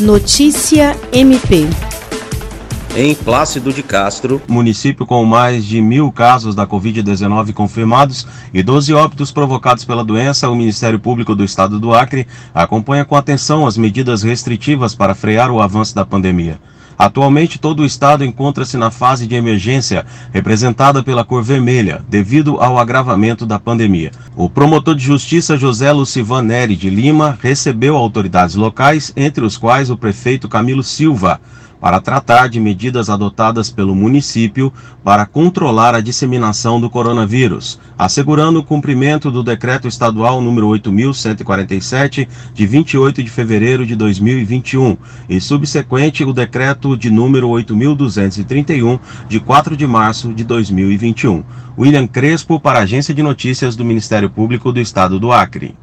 Notícia MP. Em Plácido de Castro, município com mais de mil casos da Covid-19 confirmados e 12 óbitos provocados pela doença, o Ministério Público do Estado do Acre acompanha com atenção as medidas restritivas para frear o avanço da pandemia. Atualmente, todo o estado encontra-se na fase de emergência, representada pela cor vermelha, devido ao agravamento da pandemia. O promotor de justiça José Lucivan Neri de Lima recebeu autoridades locais, entre os quais o prefeito Camilo Silva para tratar de medidas adotadas pelo município para controlar a disseminação do coronavírus, assegurando o cumprimento do decreto estadual número 8147 de 28 de fevereiro de 2021 e subsequente o decreto de número 8231 de 4 de março de 2021. William Crespo para a Agência de Notícias do Ministério Público do Estado do Acre.